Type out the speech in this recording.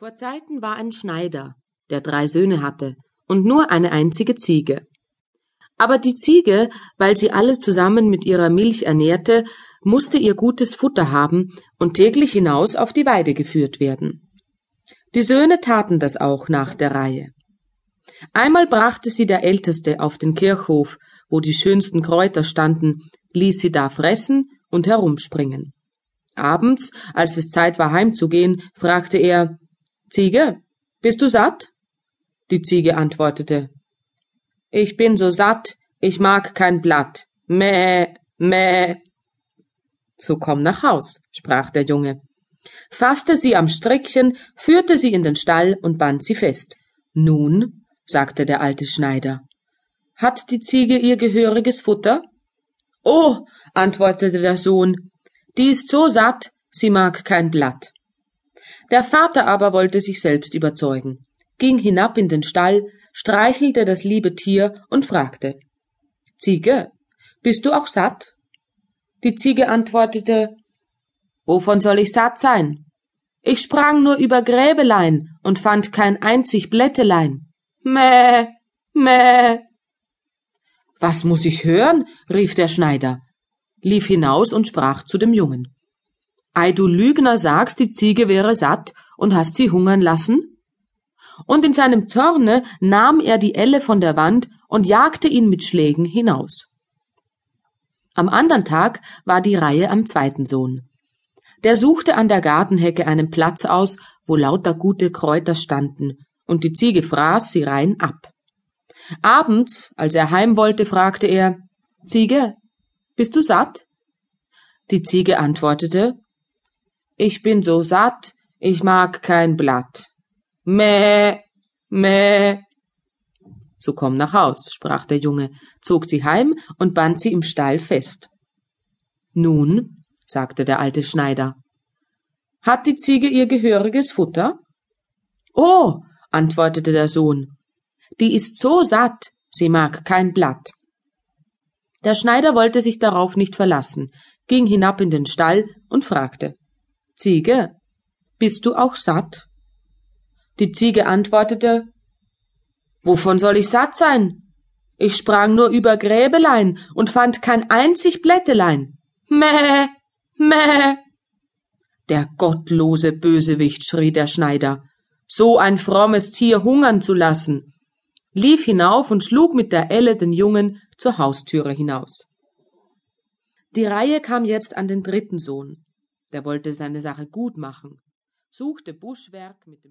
Vor Zeiten war ein Schneider, der drei Söhne hatte und nur eine einzige Ziege. Aber die Ziege, weil sie alle zusammen mit ihrer Milch ernährte, musste ihr gutes Futter haben und täglich hinaus auf die Weide geführt werden. Die Söhne taten das auch nach der Reihe. Einmal brachte sie der Älteste auf den Kirchhof, wo die schönsten Kräuter standen, ließ sie da fressen und herumspringen. Abends, als es Zeit war heimzugehen, fragte er Ziege, bist du satt? Die Ziege antwortete Ich bin so satt, ich mag kein Blatt. Mäh, mäh. So komm nach Haus, sprach der Junge, fasste sie am Strickchen, führte sie in den Stall und band sie fest. Nun, sagte der alte Schneider, hat die Ziege ihr gehöriges Futter? Oh, antwortete der Sohn, die ist so satt, sie mag kein Blatt. Der Vater aber wollte sich selbst überzeugen, ging hinab in den Stall, streichelte das liebe Tier und fragte Ziege, bist du auch satt? Die Ziege antwortete Wovon soll ich satt sein? Ich sprang nur über Gräbelein und fand kein einzig Blättelein. Mäh, mäh. Was muss ich hören? rief der Schneider, lief hinaus und sprach zu dem Jungen. Ei, du Lügner sagst, die Ziege wäre satt und hast sie hungern lassen? Und in seinem Zorne nahm er die Elle von der Wand und jagte ihn mit Schlägen hinaus. Am andern Tag war die Reihe am zweiten Sohn. Der suchte an der Gartenhecke einen Platz aus, wo lauter gute Kräuter standen, und die Ziege fraß sie rein ab. Abends, als er heim wollte, fragte er Ziege, bist du satt? Die Ziege antwortete ich bin so satt, ich mag kein Blatt. Mäh, mäh. So komm nach Haus, sprach der Junge, zog sie heim und band sie im Stall fest. Nun, sagte der alte Schneider, hat die Ziege ihr gehöriges Futter? Oh, antwortete der Sohn, die ist so satt, sie mag kein Blatt. Der Schneider wollte sich darauf nicht verlassen, ging hinab in den Stall und fragte Ziege, bist du auch satt? Die Ziege antwortete Wovon soll ich satt sein? Ich sprang nur über Gräbelein und fand kein einzig Blättelein. Mäh, mäh. Der gottlose Bösewicht, schrie der Schneider, so ein frommes Tier hungern zu lassen, lief hinauf und schlug mit der Elle den Jungen zur Haustüre hinaus. Die Reihe kam jetzt an den dritten Sohn der wollte seine Sache gut machen, suchte Buschwerk mit dem